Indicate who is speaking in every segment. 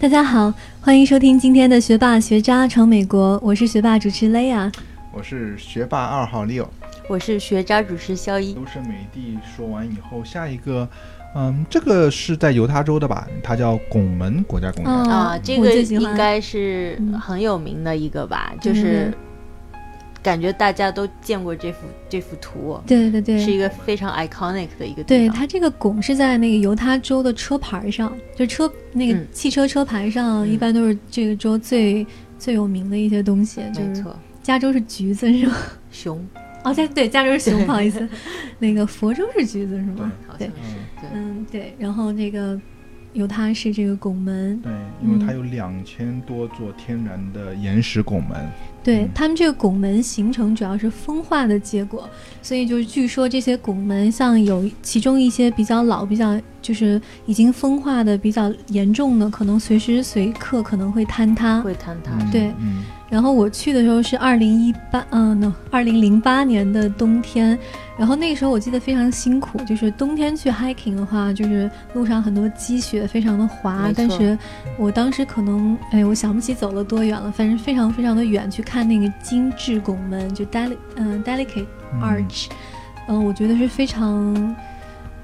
Speaker 1: 大家好，欢迎收听今天的学霸学渣闯美国，我是学霸主持 Lea，。
Speaker 2: 我是学霸二号 Leo，
Speaker 3: 我是学渣主持肖一。
Speaker 2: 都是美地说完以后，下一个，嗯，这个是在犹他州的吧？它叫拱门国家公园。
Speaker 1: 哦
Speaker 3: 啊，这个应该是
Speaker 1: 嗯
Speaker 3: 很有名的一个吧，就
Speaker 1: 对
Speaker 3: 是感觉大家都见过这幅这幅图，
Speaker 1: 对对对，
Speaker 3: 是一个非常 iconic 的一个地
Speaker 1: 对。它这个拱是在那个犹他州的车牌上，就车那个
Speaker 3: 嗯
Speaker 1: 汽车车牌上，
Speaker 3: 嗯
Speaker 1: 一般都是这个州最最有名的一些东西。
Speaker 3: 没错，
Speaker 1: 加州是橘子是吗？
Speaker 3: 熊
Speaker 1: 哦，加对加州是熊，不好意思，那个佛州是橘子是吗？对
Speaker 3: 好像，是对。
Speaker 1: 嗯对，然后那个犹他是这个拱门，
Speaker 2: 对，因为它有两千多座天然的岩石拱门。
Speaker 1: 对
Speaker 2: 嗯。
Speaker 1: 他们这个拱门形成主要是风化的结果，所以就是据说这些拱门像有其中一些比较老、比较就是已经风化的比较严重的，可能随时随刻可能会坍塌。
Speaker 3: 会坍塌，
Speaker 2: 嗯
Speaker 1: 对。
Speaker 2: 嗯，
Speaker 1: 然后我去的时候是二零一八，嗯，no，二零零八年的冬天，然后那个时候我记得非常辛苦，就是冬天去 hiking 的话，就是路上很多积雪，非常的滑但是我当时可能，哎，我想不起走了多远了，反正非常非常的远，去看那个精致拱门，就 deli，嗯、delicate
Speaker 2: 嗯。
Speaker 1: Arch，嗯、我觉得是非常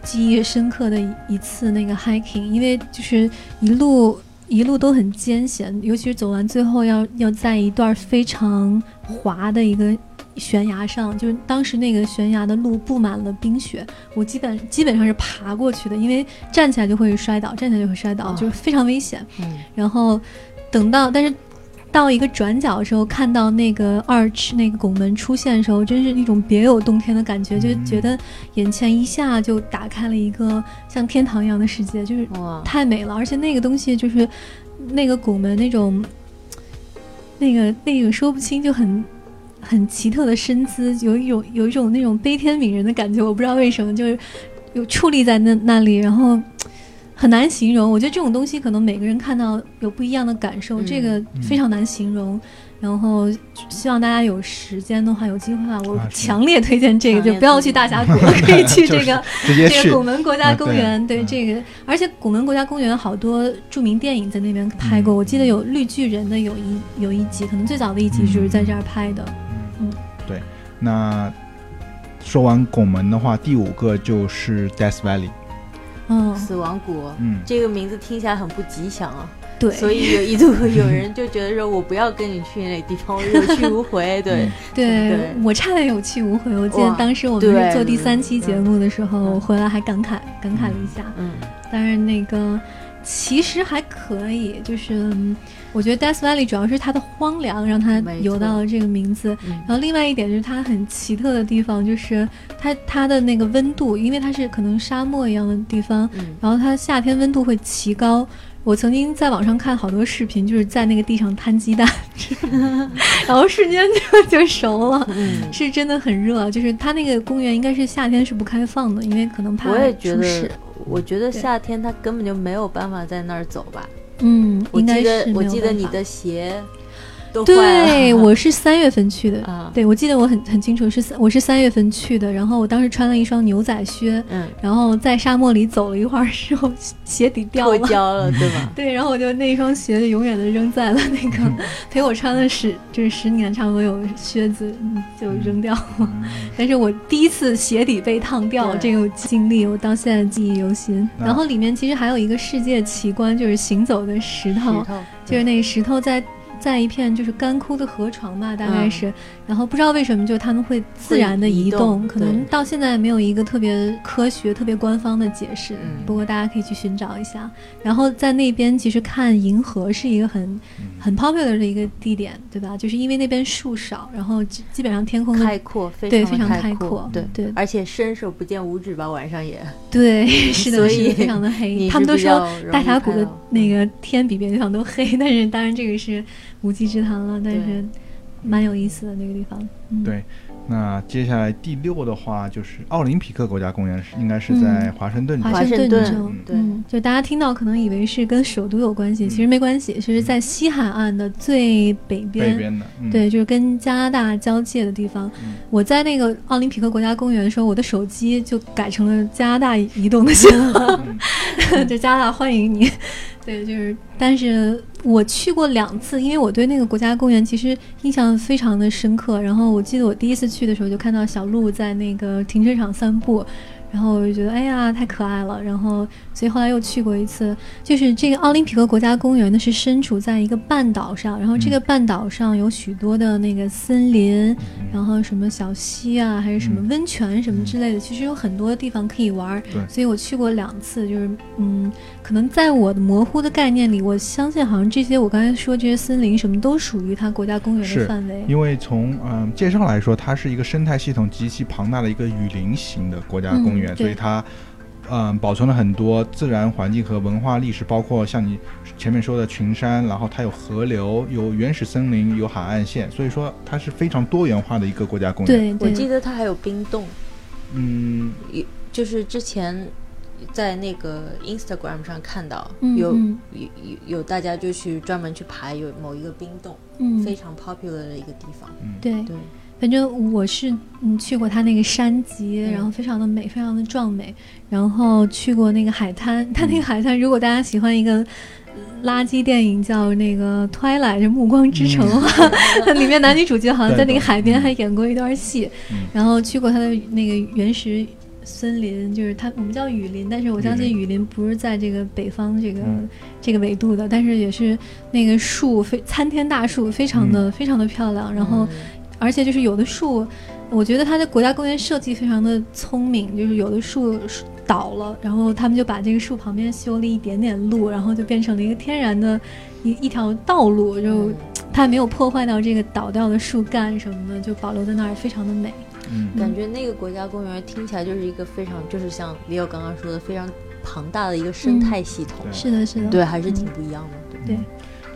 Speaker 1: 记忆深刻的一一次那个 hiking，因为就是一路一路都很艰险，尤其是走完最后要要在一段非常滑的一个悬崖上，就是当时那个悬崖的路布满了冰雪，我基本基本上是爬过去的，因为站起来就会摔倒，站起来就会摔倒，
Speaker 3: 啊
Speaker 1: 就是非常危险。
Speaker 3: 嗯，
Speaker 1: 然后等到，但是到一个转角的时候，看到那个 arch 那个拱门出现的时候，真是一种别有洞天的感觉，就觉得眼前一下就打开了一个像天堂一样的世界，就是
Speaker 3: 哇，
Speaker 1: 太美了。而且那个东西就是那个拱门那种，那个那个说不清就很。很奇特的身姿，有一种有一种那种悲天悯人的感觉，我不知道为什么，就是有矗立在那那里，然后很难形容。我觉得这种东西可能每个人看到有不一样的感受，
Speaker 3: 嗯
Speaker 1: 这个非常难形容。然后希望大家有时间的话，有机会的话，我强烈推荐这个，就不要去大峡谷了，可以去这个
Speaker 2: 去
Speaker 1: 这个拱门国家公园。
Speaker 2: 啊对
Speaker 1: 这个，而且拱门国家公园好多著名电影在那边拍过，
Speaker 2: 嗯
Speaker 1: 我记得有绿巨人的有一有一集，可能最早的一集就是在这儿拍的。
Speaker 2: 那说完拱门的话，第五个就是 Death Valley。
Speaker 1: 嗯，
Speaker 3: 死亡谷，
Speaker 2: 嗯，
Speaker 3: 这个名字听起来很不吉祥啊，
Speaker 1: 对，
Speaker 3: 所以有一度有人就觉得说我不要跟你去那地方，我有去无回。对。
Speaker 2: 嗯，
Speaker 1: 对
Speaker 3: 对。
Speaker 1: 我差点有去无回。我记得当时我们是做第三期节目的时候，回来还感慨感慨了一下。
Speaker 3: 嗯，
Speaker 1: 但是，那个其实还可以，就是嗯我觉得 Death Valley 主要是它的荒凉让它有到了这个名字。
Speaker 3: 嗯
Speaker 1: 然后另外一点就是它很奇特的地方，就是它它的那个温度，因为它是可能沙漠一样的地方，
Speaker 3: 嗯，
Speaker 1: 然后它夏天温度会奇高。我曾经在网上看好多视频，就是在那个地上摊鸡蛋，然后瞬间就就熟了。
Speaker 3: 嗯，
Speaker 1: 是真的很热，就是它那个公园应该是夏天是不开放的，因为可能怕
Speaker 3: 我也觉得，我觉得夏天它根本就没有办法在那儿走吧。
Speaker 1: 嗯，
Speaker 3: 我记得我记得你的鞋都。
Speaker 1: 对，我是三月份去的。
Speaker 3: 啊，
Speaker 1: 对，我记得我很很清楚，是三我是三月份去的，然后我当时穿了一双牛仔靴，
Speaker 3: 嗯，
Speaker 1: 然后在沙漠里走了一会儿之后，鞋底掉
Speaker 3: 脱
Speaker 1: 了。
Speaker 3: 胶了，对吧？
Speaker 1: 对，然后我就那一双鞋就永远的扔在了那个 陪我穿了十就是十年差不多有靴子，嗯就扔掉了。
Speaker 2: 嗯
Speaker 1: 但是我第一次鞋底被烫掉
Speaker 3: 对
Speaker 1: 这个经历，我到现在记忆犹新。然后里面其实还有一个世界奇观，就是行走的石头，
Speaker 3: 石头
Speaker 1: 就是那个石头在在一片就是干枯的河床吧，大概是，然后不知道为什么就他们会自然的移
Speaker 3: 动
Speaker 1: 可能到现在没有一个特别科学、特别官方的解释，
Speaker 3: 嗯
Speaker 1: 不过大家可以去寻找一下。然后在那边其实看银河是一个很
Speaker 2: 嗯
Speaker 1: 很 popular 的一个地点，对吧？就是因为那边树少，然后基基本上天空
Speaker 3: 开阔，非
Speaker 1: 对非
Speaker 3: 常开
Speaker 1: 阔，
Speaker 3: 对。
Speaker 1: 对
Speaker 3: 而且伸手不见五指吧，晚上也。
Speaker 1: 对，是的，
Speaker 3: 所以
Speaker 1: 是的，非常的黑。他们都说大峡谷的那个天比别的地方都黑，但是当然这个是无稽之谈了，但是蛮有意思的那个地方。嗯、
Speaker 2: 对，那接下来第六的话就是奥林匹克国家公园，是应该是在华盛顿州。
Speaker 1: 华盛
Speaker 3: 顿
Speaker 1: 州，
Speaker 3: 对
Speaker 1: 嗯，就大家听到可能以为是跟首都有关系，其实没关系，其实在西海岸的最北边。
Speaker 2: 北边的，嗯、
Speaker 1: 对，就是跟加拿大交界的地方。
Speaker 2: 嗯
Speaker 1: 我在那个奥林匹克国家公园的时候，我的手机就改成了加拿大移动的信号，就加拿大欢迎你。对，就是，但是我去过两次，因为我对那个国家公园其实印象非常的深刻。然后我记得我第一次去的时候，就看到小鹿在那个停车场散步，然后我就觉得哎呀太可爱了。然后所以后来又去过一次，就是这个奥林匹克国家公园呢是身处在一个半岛上，然后这个半岛上有许多的那个森林，然后什么小溪啊，还是什么
Speaker 2: 嗯
Speaker 1: 温泉什么之类的，其实有很多地方可以玩所以我去过两次，就是嗯，可能在我的模糊的概念里，我相信好像这些我刚才说这些森林什么都属于它国家公园的范围。
Speaker 2: 因为从嗯、介绍来说，它是一个生态系统极其庞大的一个雨林型的国家公园，
Speaker 1: 嗯对。
Speaker 2: 所以它嗯、保存了很多自然环境和文化历史，包括像你前面说的群山，然后它有河流、有原始森林、有海岸线，所以说它是非常多元化的一个国家公园。
Speaker 1: 对对，
Speaker 3: 我记得它还有冰洞，
Speaker 2: 嗯，
Speaker 3: 就是之前在那个 Instagram 上看到有、有有有大家就去专门去爬有某一个冰洞，
Speaker 1: 嗯，
Speaker 3: 非常 popular 的一个地方。
Speaker 1: 对，
Speaker 3: 对，
Speaker 1: 反正我是嗯去过它那个山脊，
Speaker 3: 嗯。
Speaker 1: 然后非常的美，非常的壮美。然后去过那个海滩，它那个海滩，如果大家喜欢一个垃圾电影叫那个《Twilight》就《暮光之城》的话，它里面男女主角好像在那个海边还演过一段戏。
Speaker 2: 嗯。
Speaker 1: 然后去过它的那个原始森林，就是它我们叫雨林，但是我相信雨林不是在这个北方这个、
Speaker 2: 嗯。
Speaker 1: 这个纬度的，但是也是那个树非参天大树，非常的、非常的漂亮。然后
Speaker 3: 嗯
Speaker 1: 而且就是有的树，我觉得它的国家公园设计非常的聪明，就是有的树倒了，然后他们就把这个树旁边修了一点点路，然后就变成了一个天然的一一条道路，就
Speaker 3: 嗯。
Speaker 1: 它没有破坏到这个倒掉的树干什么的，就保留在那儿，非常的美。
Speaker 2: 嗯。
Speaker 3: 感觉那个国家公园听起来就是一个非常，就是像 Leo 刚刚说的非常庞大的一个生态系统。
Speaker 2: 对。
Speaker 1: 是的，是的，
Speaker 3: 对，还是挺不一样的。对，
Speaker 1: 对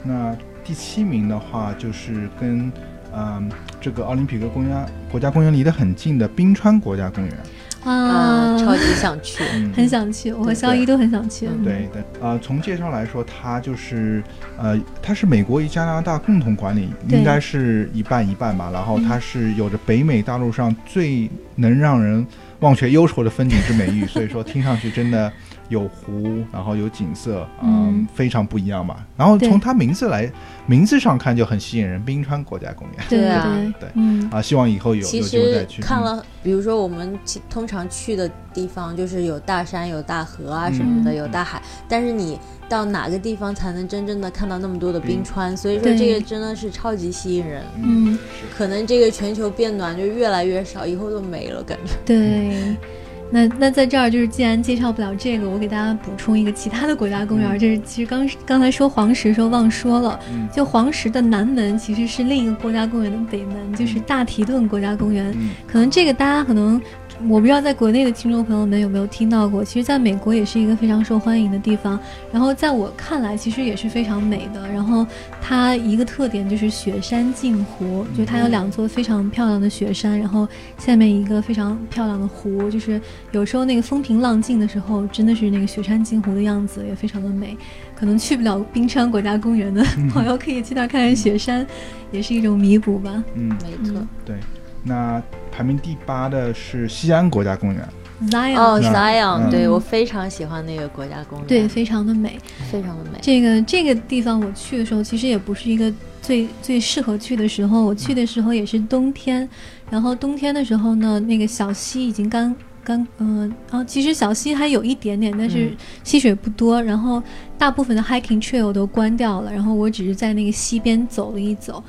Speaker 2: 那第七名的话，就是跟嗯、这个奥林匹克公园国家公园离得很近的冰川国家公园。
Speaker 1: 啊
Speaker 3: 啊，超级想去。
Speaker 2: 嗯，
Speaker 1: 很想去，我和肖一都很想去。
Speaker 3: 嗯
Speaker 2: 对对，呃，从介绍来说，它就是呃，它是美国与加拿大共同管理，应该是一半一半吧。然后
Speaker 1: 嗯
Speaker 2: 它是有着北美大陆上最能让人忘却忧愁的风景之美誉，所以说听上去真的有湖，然后有景色，嗯，
Speaker 1: 嗯
Speaker 2: 非常不一样吧。然后从它名字来，名字上看就很吸引人，冰川国家公园
Speaker 1: 对
Speaker 3: 对啊
Speaker 1: 对
Speaker 2: 对
Speaker 1: 嗯
Speaker 2: 啊，希望以后有
Speaker 3: 其
Speaker 2: 有机会再
Speaker 3: 实
Speaker 2: 去。嗯
Speaker 3: 看了，比如说我们通常去的地方，就是有大山、有大河啊什么的，
Speaker 1: 嗯
Speaker 3: 有大海。但是你到哪个地方才能真正的看到那么多的冰川？所以说这个真的是超级吸引人。
Speaker 1: 嗯，
Speaker 3: 可能这个全球变暖就越来越少，以后都没了，感觉。
Speaker 1: 对。那那在这儿就是，既然介绍不了这个，我给大家补充一个其他的国家公园。
Speaker 2: 嗯
Speaker 1: 这是其实刚刚才说黄石的时候忘说了，
Speaker 2: 嗯
Speaker 1: 就黄石的南门其实是另一个国家公园的北门，就是大提顿国家公园。
Speaker 2: 嗯
Speaker 1: 可能这个大家可能我不知道在国内的听众朋友们有没有听到过，其实在美国也是一个非常受欢迎的地方。然后在我看来，其实也是非常美的。然后它一个特点就是雪山镜湖，就是它有两座非常漂亮的雪山，然后下面一个非常漂亮的湖，就是有时候那个风平浪静的时候，真的是那个雪山镜湖的样子，也非常的美。可能去不了冰川国家公园的 朋友，可以去那儿看看雪山，也是一种弥补吧。
Speaker 2: 嗯，
Speaker 3: 没错。
Speaker 2: 对。那排名第八的是西安国家公园。
Speaker 1: Zion，、
Speaker 3: 哦，Zion，、
Speaker 2: 嗯
Speaker 3: 对我非常喜欢那个国家公园，
Speaker 1: 对，，非常的美。
Speaker 3: 非常的美。
Speaker 1: 这个这个地方我去的时候，其实也不是一个最最适合去的时候。我去的时候也是冬天，然后冬天的时候呢，那个小溪已经干干，嗯、啊，其实小溪还有一点点，但是
Speaker 3: 嗯
Speaker 1: 溪水不多。然后大部分的 hiking trail 都关掉了，然后我只是在那个溪边走了一走，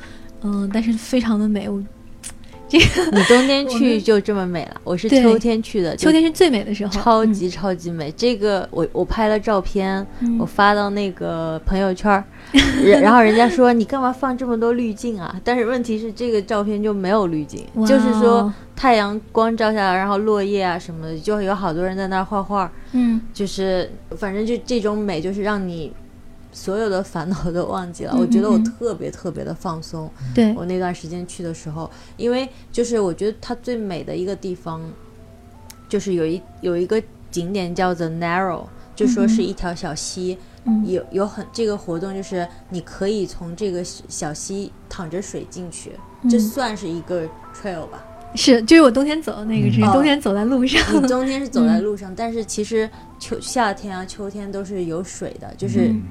Speaker 1: 嗯、但是非常的美。我
Speaker 3: 你冬天去就这么美了，我是秋天去的，
Speaker 1: 秋天是最美的时候，
Speaker 3: 超级超级美。这个我我拍了照片，
Speaker 1: 嗯，
Speaker 3: 我发到那个朋友圈然后人家说你干嘛放这么多滤镜啊？但是问题是这个照片就没有滤镜，就是说太阳光照下来，然后落叶啊什么的，就有好多人在那儿画画，
Speaker 1: 嗯，
Speaker 3: 就是反正就这种美，就是让你所有的烦恼都忘记了。
Speaker 1: 嗯
Speaker 3: 我觉得我特别特别的放松。
Speaker 1: 对，
Speaker 3: 我那段时间去的时候，因为就是我觉得它最美的一个地方，就是有一有一个景点叫 The Narrow，就说是一条小溪，
Speaker 1: 嗯。
Speaker 3: 有有很这个活动就是你可以从这个小溪淌着水进去，这
Speaker 1: 嗯
Speaker 3: 算是一个 trail 吧。
Speaker 1: 是就是我冬天走的那个，只是
Speaker 3: 哦
Speaker 1: 冬天走在路上，
Speaker 3: 你冬天是走在
Speaker 1: 嗯。
Speaker 3: 路上，但是其实秋夏天啊秋天都是有水的，就是
Speaker 1: 嗯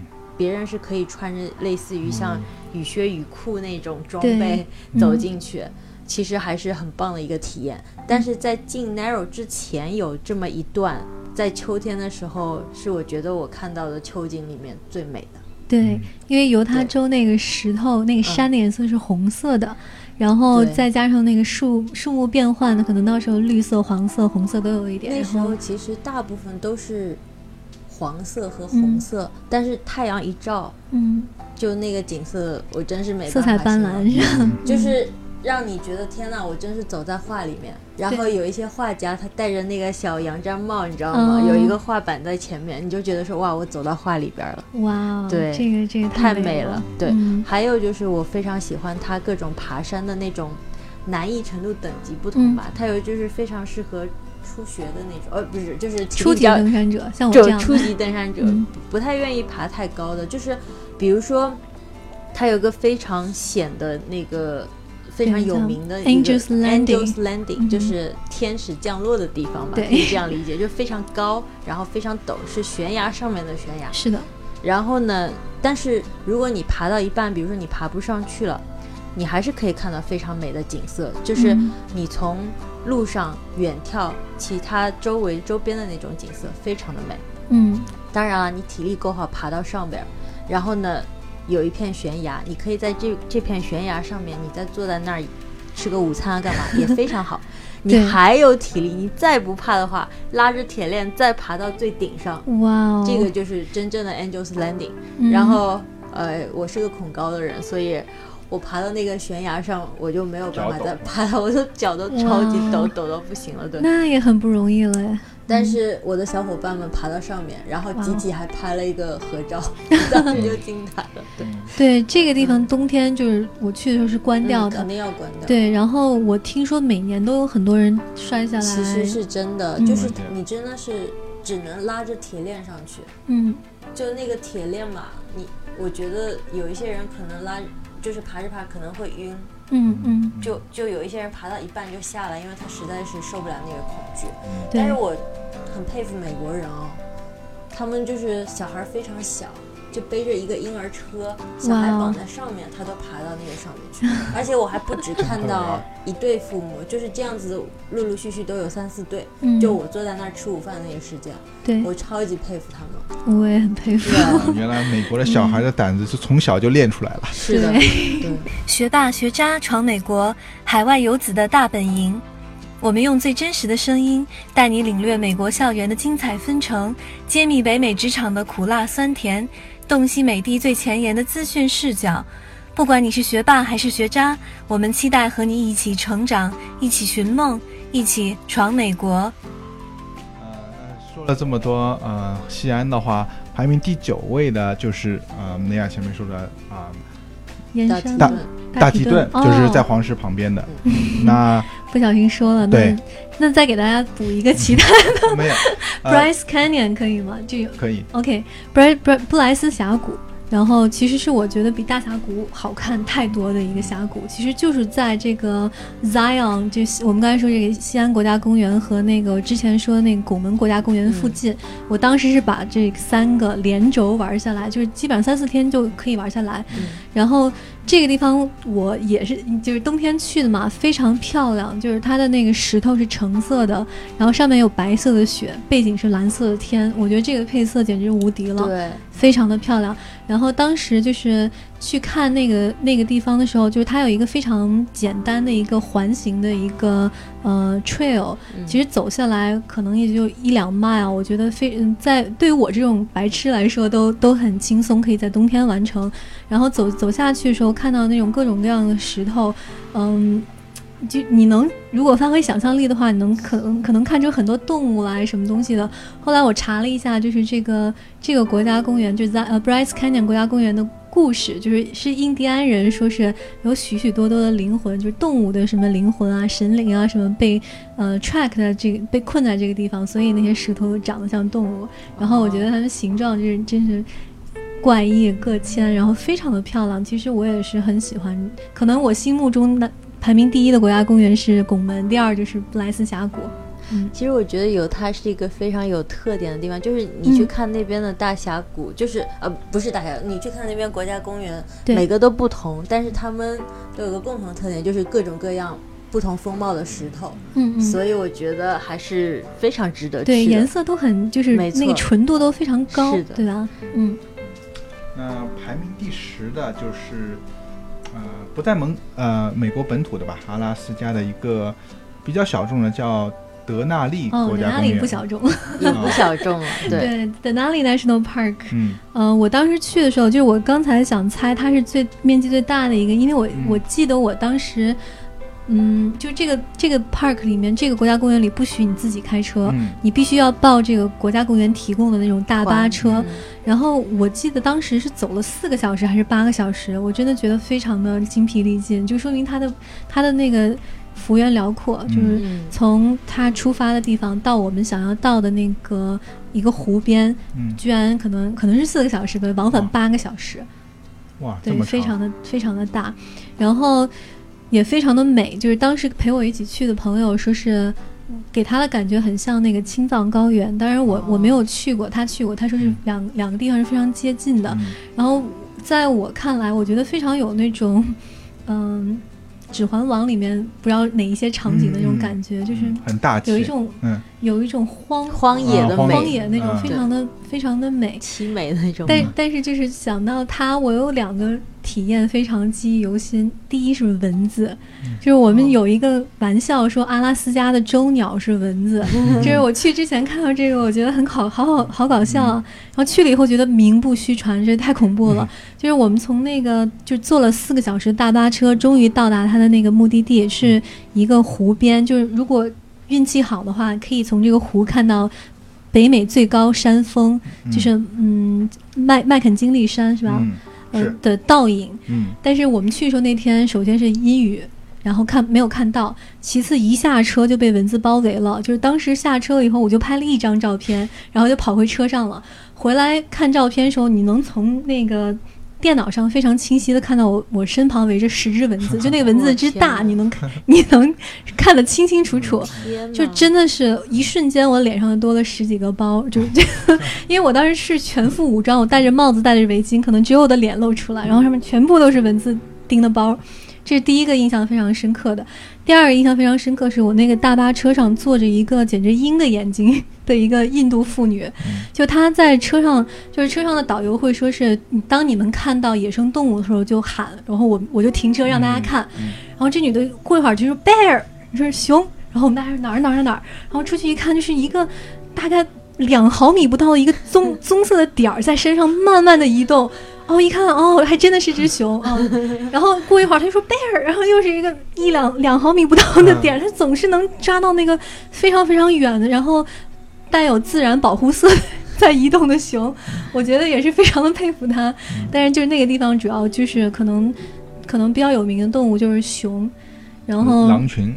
Speaker 3: 别人是可以穿着类似于像雨靴、雨裤那种装备
Speaker 1: 嗯
Speaker 3: 走进去，其实还是很棒的一个体验。但是在进 Narrow 之前有这么一段，在秋天的时候，是我觉得我看到的秋景里面最美的。
Speaker 1: 对，因为犹他州那个石头、那个山的颜色是红色的，然后再加上那个树树木变换的，可能到时候绿色、黄色、红色都有一点。
Speaker 3: 那时候其实大部分都是黄色和红色，但是太阳一照，
Speaker 1: 嗯，
Speaker 3: 就那个景色，我真是没
Speaker 1: 色彩
Speaker 3: 办法形容
Speaker 1: 斑斓是？
Speaker 3: 就是让你觉得天呐，我真是走在画里面。然后有一些画家，他戴着那个小洋毡帽，你知道吗？
Speaker 1: 嗯
Speaker 3: 有一个画板在前面，你就觉得说哇，我走到画里边了，
Speaker 1: 哇哦，
Speaker 3: 对
Speaker 1: 这个这个
Speaker 3: 太美了。对，
Speaker 1: 嗯
Speaker 3: 还有就是我非常喜欢他各种爬山的那种难易程度等级不同吧。他有就是非常适合初学的那种，呃，不是，就是
Speaker 1: 初级登山者，像我这样，
Speaker 3: 初级登山者
Speaker 1: 嗯。
Speaker 3: 不太愿意爬太高的，就是比如说，它有个非常险的那个非常有名的
Speaker 1: Angel's Landing
Speaker 3: Angel's Landing，
Speaker 1: 嗯。
Speaker 3: 就是天使降落的地方吧，
Speaker 1: 对。
Speaker 3: 可以这样理解，就非常高，然后非常陡，是悬崖上面的悬崖。
Speaker 1: 是的，
Speaker 3: 然后呢，但是如果你爬到一半，比如说你爬不上去了，你还是可以看到非常美的景色，就是
Speaker 1: 嗯
Speaker 3: 你从路上远眺其他周围周边的那种景色，非常的美。
Speaker 1: 嗯
Speaker 3: 当然了，你体力够好，爬到上边，然后呢，有一片悬崖，你可以在这这片悬崖上面，你再坐在那儿吃个午餐啊，干嘛 也非常好。你还有体力，你再不怕的话，拉着铁链再爬到最顶上，
Speaker 1: 哇哦，
Speaker 3: 这个就是真正的 Angel's Landing。
Speaker 1: 嗯
Speaker 3: 然后，呃，我是个恐高的人，所以我爬到那个悬崖上，我就没有办法再爬了，我的脚都超级抖，抖到不行了，对。
Speaker 1: 那也很不容易了。
Speaker 3: 但是我的小伙伴们爬到上面，然后集体还拍了一个合照，
Speaker 1: 嗯
Speaker 3: 当时就惊呆了。对，
Speaker 1: 对，这个地方冬天就是我去的时候是关掉的
Speaker 3: 嗯肯，定要关掉。，
Speaker 1: 对。然后我听说每年都有很多人摔下来，
Speaker 3: 其实是真的，
Speaker 1: 嗯
Speaker 3: 就是你真的是只能拉着铁链上去，
Speaker 1: 嗯
Speaker 3: 就那个铁链嘛，你我觉得有一些人可能拉，就是爬着爬可能会晕，
Speaker 1: 嗯嗯，
Speaker 3: 就就有一些人爬到一半就下来，因为他实在是受不了那个恐惧。但是我很佩服美国人哦，他们就是小孩非常小，就背着一个婴儿车，小孩绑在上面，他都爬到那个上面去。而且我还不止看到一对父母，就是这样子，陆陆续续都有三四对。
Speaker 1: 嗯
Speaker 3: 就我坐在那儿吃午饭那个时间，
Speaker 1: 对，
Speaker 3: 我超级佩服他们。
Speaker 1: 我也很佩服。
Speaker 2: 啊原来美国的小孩的胆子是从小就练出来了。
Speaker 3: 是的，
Speaker 4: 学霸学渣闯美国，海外游子的大本营。我们用最真实的声音，带你领略美国校园的精彩纷呈，揭秘北美职场的苦辣酸甜，洞悉美的最前沿的资讯视角。不管你是学霸还是学渣，我们期待和你一起成长，一起寻梦，一起闯美国。
Speaker 2: 呃，说了这么多，呃，西安的话，排名第九位的就是呃，雷亚前面说的啊、
Speaker 3: 大提顿
Speaker 2: 大提顿，就是在
Speaker 1: 哦
Speaker 2: 黄石旁边的。那
Speaker 1: 不小心说了，那
Speaker 2: 对
Speaker 1: 那再给大家补一个其他
Speaker 2: 没有，呃
Speaker 1: ，，Bryce Canyon 可以吗？就有
Speaker 2: 可以
Speaker 1: ，ok bry br 布莱斯峡谷，然后其实是我觉得比大峡谷好看太多的一个峡谷，其实就是在这个 Zion，就西我们刚才说这个西安国家公园和那个之前说的那个拱门国家公园附近，我当时是把这三个连轴玩下来，就是基本上三四天就可以玩下来。
Speaker 3: 嗯。
Speaker 1: 然后这个地方我也是，就是冬天去的嘛，非常漂亮，就是它的那个石头是橙色的，然后上面有白色的雪，背景是蓝色的天，我觉得这个配色简直无敌了。
Speaker 3: 对，
Speaker 1: 非常的漂亮。然后当时就是去看那个那个地方的时候，就是它有一个非常简单的一个环形的一个呃 trail，
Speaker 3: 嗯
Speaker 1: 其实走下来可能也就一两 mile，我觉得非嗯在对于我这种白痴来说都都很轻松，可以在冬天完成。然后走走下去的时候，看到那种各种各样的石头，嗯。就你能，如果发挥想象力的话，你能可能可能看出很多动物啦，什么东西的。后来我查了一下，就是这个这个国家公园，就在呃 Bryce Canyon 国家公园的故事，就是是印第安人说是有许许多多的灵魂，就是动物的什么灵魂啊、神灵啊什么被呃 track 在这个被困在这个地方，所以那些石头长得像动物。然后我觉得它们形状就是真是。怪异各千，然后非常的漂亮。其实我也是很喜欢，可能我心目中的排名第一的国家公园是拱门，第二就是布莱斯峡谷。嗯。
Speaker 3: 其实我觉得有它是一个非常有特点的地方，就是你去
Speaker 1: 嗯
Speaker 3: 看那边的大峡谷，就是呃不是大峡谷，你去看那边国家公园，每个都不同，但是他们都有个共同特点，就是各种各样不同风貌的石头，
Speaker 1: 嗯嗯，
Speaker 3: 所以我觉得还是非常值得
Speaker 1: 对
Speaker 3: 去的。
Speaker 1: 颜色都很就是那个纯度都非常高
Speaker 3: 是，的。
Speaker 1: 对吧？嗯。
Speaker 2: 那排名第十的就是，呃，不在蒙呃美国本土的吧，阿拉斯加的一个比较小众的叫德纳利
Speaker 1: 哦，
Speaker 2: 国家公园。
Speaker 1: 哪里不小众？
Speaker 3: 也不小众了，对，
Speaker 1: 对，Denali National Park。
Speaker 2: 嗯
Speaker 1: 嗯、我当时去的时候，就是我刚才想猜它是最面积最大的一个，因为我、
Speaker 2: 嗯
Speaker 1: 我记得我当时，嗯，就这个这个 park 里面，这个国家公园里不许你自己开车，
Speaker 2: 嗯。
Speaker 1: 你必须要报这个国家公园提供的那种大巴车。
Speaker 3: 嗯。
Speaker 1: 然后我记得当时是走了四个小时还是八个小时，我真的觉得非常的精疲力尽，就说明它的它的那个幅员辽阔，就是
Speaker 3: 嗯。
Speaker 1: 从它出发的地方到我们想要到的那个一个湖边，
Speaker 2: 嗯，
Speaker 1: 居然可能可能是四个小时吧，往返八个小时，
Speaker 2: 哇，这
Speaker 1: 对，非常的非常的大，然后也非常的美。就是当时陪我一起去的朋友说是。给他的感觉很像那个青藏高原，当然我、我没有去过，他去过，他说是
Speaker 2: 嗯
Speaker 1: 两两个地方是非常接近的。
Speaker 2: 嗯
Speaker 1: 然后在我看来，我觉得非常有那种，嗯，《指环王》里面不知道哪一些场景的那种感觉，就是
Speaker 2: 嗯很大气，
Speaker 1: 有一种
Speaker 2: 嗯
Speaker 1: 有一种荒
Speaker 3: 荒野的
Speaker 2: 啊荒
Speaker 3: 美，
Speaker 1: 荒野那种
Speaker 2: 嗯
Speaker 1: 非常的、非常的美。
Speaker 3: 凄美的那种
Speaker 1: 但。但是就是想到他，我有两个体验非常记忆犹新。第一是蚊子，就是我们有一个玩笑说阿拉斯加的州鸟是蚊子，就是我去之前看到这个，我觉得很好，好好好搞笑啊。然后去了以后觉得名不虚传，这太恐怖了。就是我们从那个就坐了四个小时大巴车，终于到达它的那个目的地，是一个湖边。就是如果运气好的话，可以从这个湖看到北美最高山峰，就是嗯麦麦肯金利山是吧？
Speaker 2: 嗯
Speaker 1: 呃的倒影。
Speaker 2: 嗯
Speaker 1: 但是我们去的时候那天，首先是阴雨，然后看没有看到，其次一下车就被蚊子包围了。就是当时下车了以后，我就拍了一张照片，然后就跑回车上了。回来看照片的时候，你能从那个。电脑上非常清晰的看到我我身旁围着十只蚊子，就那个蚊子之大，你能看 你能看得清清楚楚。就真的是一瞬间，我脸上多了十几个包，就 就因为我当时是全副武装，我戴着帽子，戴着围巾，可能只有我的脸露出来，然后上面全部都是蚊子叮的包，这是第一个印象非常深刻的。第二个印象非常深刻是我那个大巴车上坐着一个简直鹰的眼睛 的一个印度妇女，就她在车上，就是车上的导游会说是，当你们看到野生动物的时候就喊，然后我我就停车让大家看，
Speaker 2: 嗯
Speaker 1: 然后这女的过一会儿就说 bear，说是熊，然后我们大家说哪儿哪儿哪儿哪儿，然后出去一看就是一个大概两毫米不到的一个棕 棕色的点儿在身上慢慢的移动。哦，一看哦，还真的是只熊啊、然后过一会儿他就说 bear，然后又是一个一两两毫米不到的点儿，它总是能抓到那个非常非常远的，然后带有自然保护色 在移动的熊，我觉得也是非常的佩服他。但是就是那个地方主要就是可能可能比较有名的动物就是熊，然后
Speaker 2: 狼群，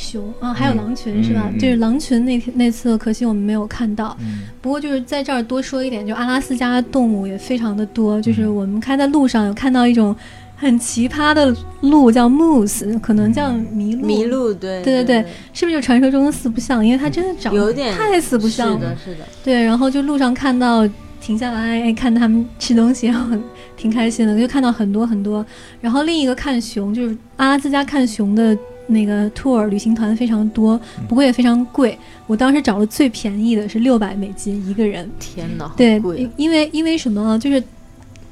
Speaker 1: 熊啊，还有
Speaker 2: 嗯
Speaker 1: 狼群是吧？就是狼群那天那次，可惜我们没有看到。
Speaker 2: 嗯
Speaker 1: 不过就是在这儿多说一点，就阿拉斯加动物也非常的多。就是
Speaker 2: 嗯
Speaker 1: 我们开在路上有看到一种很奇葩的鹿，叫 moose，可能叫麋鹿。
Speaker 3: 麋，鹿，对
Speaker 1: 对对
Speaker 3: 对
Speaker 1: 是不是就传说中的四不像？因为它真的长得
Speaker 3: 有点
Speaker 1: 太四不像了。
Speaker 3: 是的，是的，
Speaker 1: 对，然后就路上看到停下来哎看他们吃东西，然后挺开心的，就看到很多很多。然后另一个看熊，就是阿拉斯加看熊的那个 tour 旅行团非常多，不过也非常贵。我当时找了最便宜的是六百美金一个人。
Speaker 3: 天哪，
Speaker 1: 对因为因为什么呢？就是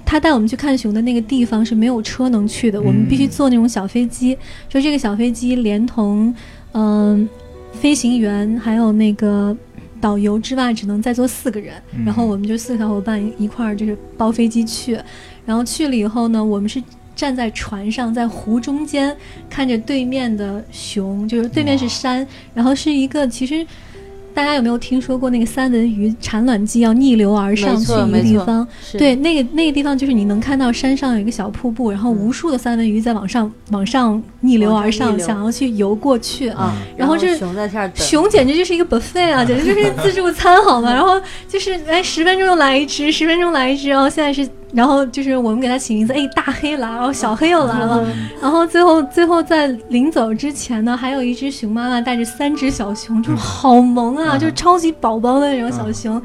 Speaker 1: 他带我们去看熊的那个地方是没有车能去的，我们必须
Speaker 2: 嗯
Speaker 1: 坐那种小飞机。说这个小飞机连同嗯、飞行员还有那个导游之外，只能再坐四个人。
Speaker 2: 嗯
Speaker 1: 然后我们就四个小伙伴一一块儿就是包飞机去，然后去了以后呢，我们是。站在船上，在湖中间看着对面的熊，就是对面是山，然后是一个其实大家有没有听说过那个三文鱼产卵季要逆流而上去一个地方？对，那个那个地方就是你能看到山上有一个小瀑布，然后无数的三文鱼在往上往上逆流而上，想要去游过去。
Speaker 3: 啊，
Speaker 1: 然后这
Speaker 3: 熊在这儿等，
Speaker 1: 熊简直就是一个 buffet 啊，简直就是自助餐好吗？然后就是哎，十分钟就来一只，十分钟来一只，然后现在是然后就是我们给它起名字，哎，大黑来，然后小黑又来了，然后最后最后在临走之前呢，还有一只熊妈妈带着三只小熊，就是好萌啊，
Speaker 2: 嗯。
Speaker 1: 就是超级宝宝的那种小熊，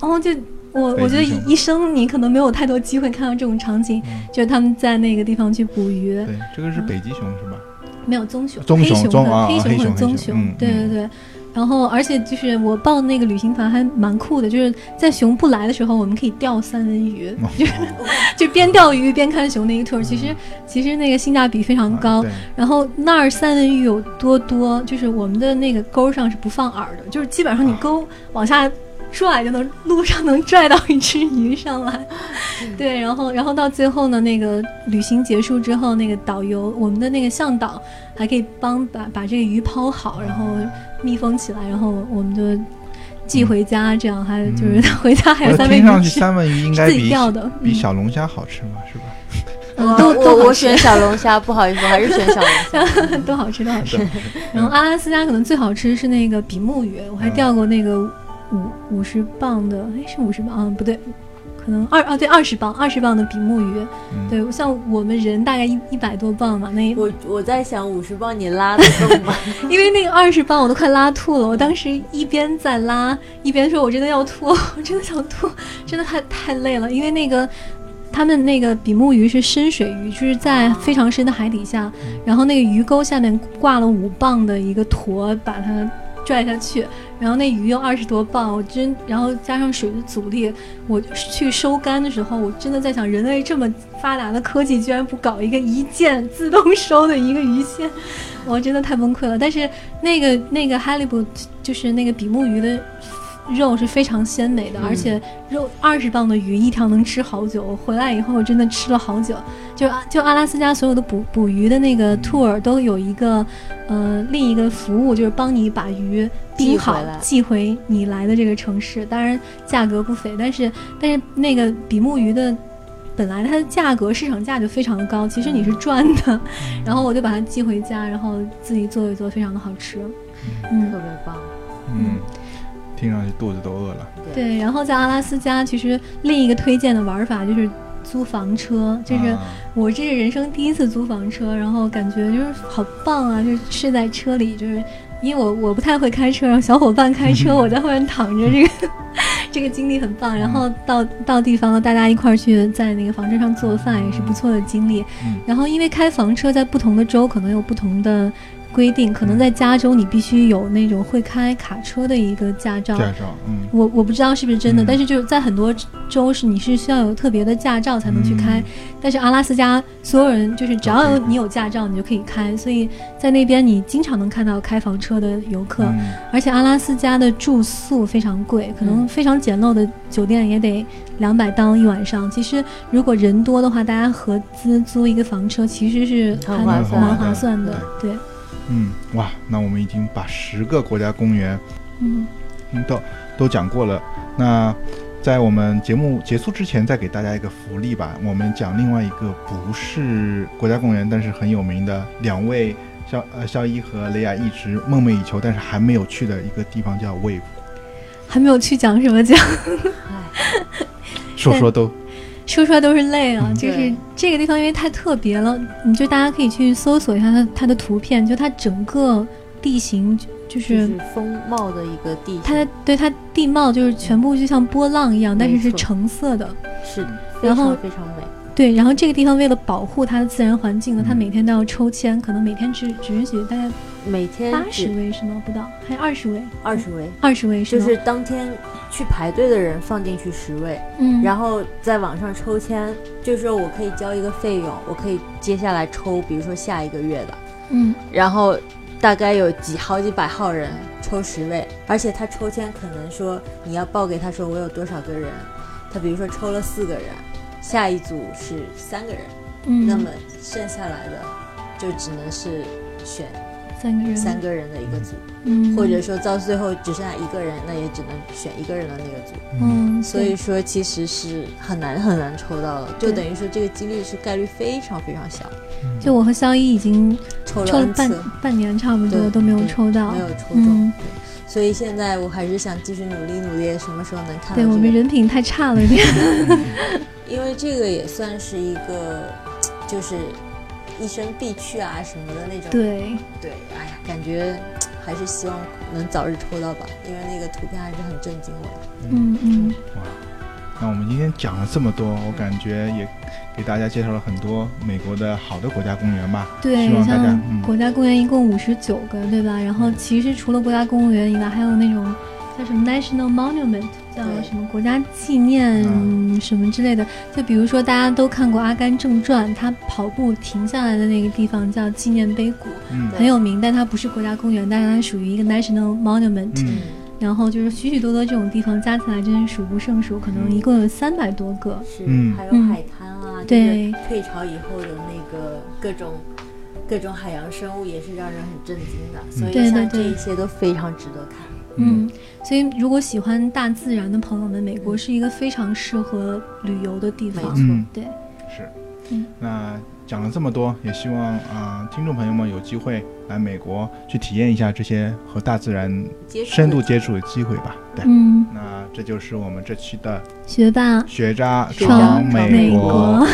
Speaker 1: 然后就。我我觉得
Speaker 2: 熊
Speaker 1: 一生你可能没有太多机会看到这种场景，
Speaker 2: 嗯。
Speaker 1: 就是他们在那个地方去捕鱼，
Speaker 2: 对，这个是北极熊是吧？
Speaker 1: 没有棕熊，
Speaker 2: 棕
Speaker 1: 黑熊和
Speaker 2: 熊棕啊
Speaker 1: 黑熊和棕熊，对对对。然后，而且就是我报的那个旅行团还蛮酷的，就是在熊不来的时候，我们可以钓三文鱼，
Speaker 2: 哦
Speaker 1: 就是 就边钓鱼边看熊那一 tour。其实其实那个性价比非常高。
Speaker 2: 啊
Speaker 1: 然后那儿三文鱼有多多，就是我们的那个钩上是不放饵的，就是基本上你钩往下拽就能路上能拽到一只鱼上来。对，然后然后到最后呢，那个旅行结束之后，那个导游我们的那个向导还可以帮把把这个鱼抛好，然后密封起来，然后我们就寄回家，这样还就是
Speaker 2: 嗯
Speaker 1: 回家还有三文鱼吃，
Speaker 2: 听上去三文鱼应该
Speaker 1: 自己
Speaker 2: 比
Speaker 1: 钓的，嗯
Speaker 2: 比小龙虾好吃嘛，是吧？
Speaker 1: 都都
Speaker 3: 我我选小龙虾，不好意思，我还是选小龙虾。
Speaker 1: 都好吃，都好吃。然后阿拉斯加可能最好吃是那个比目鱼，我还
Speaker 2: 嗯
Speaker 1: 钓过那个五五十磅的，哎是五十磅啊？不对，可能二啊对二十磅，二十磅的比目鱼。
Speaker 2: 嗯
Speaker 1: 对，像我们人大概一一百多磅嘛，那
Speaker 3: 我我在想五十磅你拉得动吗？
Speaker 1: 因为那个二十磅我都快拉吐了，我当时一边在拉，一边说我真的要吐，我真的想吐，真的太太累了，因为那个。他们那个比目鱼是深水鱼，就是在非常深的海底下，然后那个鱼钩下面挂了五磅的一个坨，把它拽下去，然后那鱼又二十多磅，我真，然后加上水的阻力，我去收竿的时候，我真的在想，人类这么发达的科技，居然不搞一个一键自动收的一个鱼线，我真的太崩溃了。但是那个那个哈利波就是那个比目鱼的肉是非常鲜美的，
Speaker 3: 嗯
Speaker 1: 而且肉二十磅的鱼一条能吃好久。我回来以后真的吃了好久。就就阿拉斯加所有的捕捕鱼的那个 tour 都有一个呃另一个服务，就是帮你把鱼冰好
Speaker 3: 寄回
Speaker 1: 寄回你来的这个城市。当然价格不菲，但是但是那个比目鱼的。本来它的价格市场价就非常的高，其实你是赚的，然后我就把它寄回家，然后自己做一做，非常的好吃。嗯
Speaker 3: 特，别棒。
Speaker 2: 嗯，听上去肚子都饿了。
Speaker 1: 对。然后在阿拉斯加，其实另一个推荐的玩法就是租房车，就是
Speaker 2: 啊
Speaker 1: 我这是人生第一次租房车，然后感觉就是好棒啊！就是睡在车里，就是因为我我不太会开车，然后小伙伴开车，我在后面躺着，这个 这个经历很棒。然后到到地方了，大家一块儿去在那个房车上做饭，也是不错的经历。
Speaker 2: 嗯
Speaker 1: 然后因为开房车在不同的州可能有不同的规定，可能在加州你必须有那种会开卡车的一个驾照。
Speaker 2: 驾照，嗯，
Speaker 1: 我我不知道是不是真的，
Speaker 2: 嗯。
Speaker 1: 但是就是在很多州是你是需要有特别的驾照才能去开，
Speaker 2: 嗯。
Speaker 1: 但是阿拉斯加所有人就是只要有你有驾照你就可以开，所以在那边你经常能看到开房车的游客，
Speaker 2: 嗯。
Speaker 1: 而且阿拉斯加的住宿非常贵，可能
Speaker 3: 嗯。
Speaker 1: 非常简陋的酒店也得两百刀一晚上。其实如果人多的话，大家合资租一个房车其实是还蛮
Speaker 3: 划算。
Speaker 1: 蛮划算的，对，
Speaker 2: 嗯，哇，那我们已经把十个国家公园
Speaker 1: 嗯。
Speaker 2: 嗯。都都讲过了。那在我们节目结束之前，再给大家一个福利吧。我们讲另外一个不是国家公园，但是很有名的两位肖呃肖一和雷亚一直梦寐以求，但是还没有去的一个地方叫 Wave。
Speaker 1: 还没有去讲什么讲，
Speaker 2: 说说都
Speaker 1: 说出来都是泪啊！
Speaker 2: 嗯
Speaker 1: 就是这个地方，因为太特别了，你就大家可以去搜索一下它它的图片，就它整个地形就
Speaker 3: 就是是风貌的一个地形，
Speaker 1: 它的对它地貌就是全部就像波浪一样，但是是橙色的。
Speaker 3: 是的
Speaker 1: 然后
Speaker 3: 常非常美。
Speaker 1: 对，然后这个地方为了保护它的自然环境呢，它
Speaker 2: 嗯
Speaker 1: 每天都要抽签，可能每天只只允许大概
Speaker 3: 每天
Speaker 1: 八十位是吗？不到，还二十位？
Speaker 3: 二十位，
Speaker 1: 二十位是？
Speaker 3: 就是当天去排队的人放进去十位，
Speaker 1: 嗯，
Speaker 3: 然后在网上抽签，就是说我可以交一个费用，我可以接下来抽，比如说下一个月的，
Speaker 1: 嗯
Speaker 3: 然后大概有几好几百号人抽十位，而且他抽签可能说你要报给他说我有多少个人，他比如说抽了四个人，下一组是三个人，
Speaker 1: 嗯，
Speaker 3: 那么剩下来的就只能是选
Speaker 1: 三个人，
Speaker 3: 三个人的一个组，
Speaker 1: 嗯，
Speaker 3: 或者说到最后只剩下一个人，那也只能选一个人的那个组。
Speaker 1: 嗯，
Speaker 3: 所以说其实是很难很难抽到的，就等于说这个几率是概率非常非常小，
Speaker 1: 就我和肖一已经
Speaker 3: 抽了
Speaker 1: 半
Speaker 3: 次。
Speaker 1: 半年差不多都没有抽到。
Speaker 3: 没，有抽中。
Speaker 1: 嗯。
Speaker 3: 对。所以现在我还是想继续努力努力，什么时候能看到
Speaker 1: 对我们？人品太差了一点。
Speaker 3: 因为这个也算是一个，就是一生必去啊什么的那种。
Speaker 1: 对，
Speaker 3: 对，哎呀，感觉还是希望能早日抽到吧，因为那个图片还是很震惊我的。
Speaker 1: 嗯嗯，
Speaker 2: 哇，那我们今天讲了这么多，我感觉也给大家介绍了很多美国的好的国家公园吧。
Speaker 1: 对
Speaker 2: 希，望大家
Speaker 1: 像
Speaker 2: 嗯
Speaker 1: 国家公园一共五十九个，对吧？然后其实除了国家公园以外，还有那种叫什么 national monument，叫什么国家纪念
Speaker 2: 嗯
Speaker 1: 什么之类的。就比如说大家都看过《阿甘正传》，他跑步停下来的那个地方叫纪念碑谷，
Speaker 2: 嗯
Speaker 1: 很有名，但它不是国家公园，但是它属于一个 national monument。
Speaker 2: 嗯
Speaker 1: 然后就是许许多多这种地方加起来真是数不胜数，可能一共有三百多个。
Speaker 3: 是，
Speaker 2: 嗯
Speaker 3: 还有海滩啊，
Speaker 1: 对
Speaker 3: 就是退潮以后的那个各种各种海洋生物，也是让人很震惊的。所以像这一些都非常值得看。
Speaker 1: 嗯，所以如果喜欢大自然的朋友们，美国是一个非常适合旅游的地方。
Speaker 3: 没。错。
Speaker 2: 嗯，
Speaker 1: 对，
Speaker 2: 是。
Speaker 1: 嗯。
Speaker 2: 那讲了这么多，也希望啊、听众朋友们有机会来美国去体验一下这些和大自然
Speaker 3: 接触
Speaker 2: 深度接触的机会吧。对，
Speaker 1: 嗯，
Speaker 2: 那这就是我们这期的
Speaker 1: 学霸
Speaker 2: 学渣
Speaker 3: 学
Speaker 2: 闯
Speaker 3: 渣
Speaker 2: 美
Speaker 1: 国。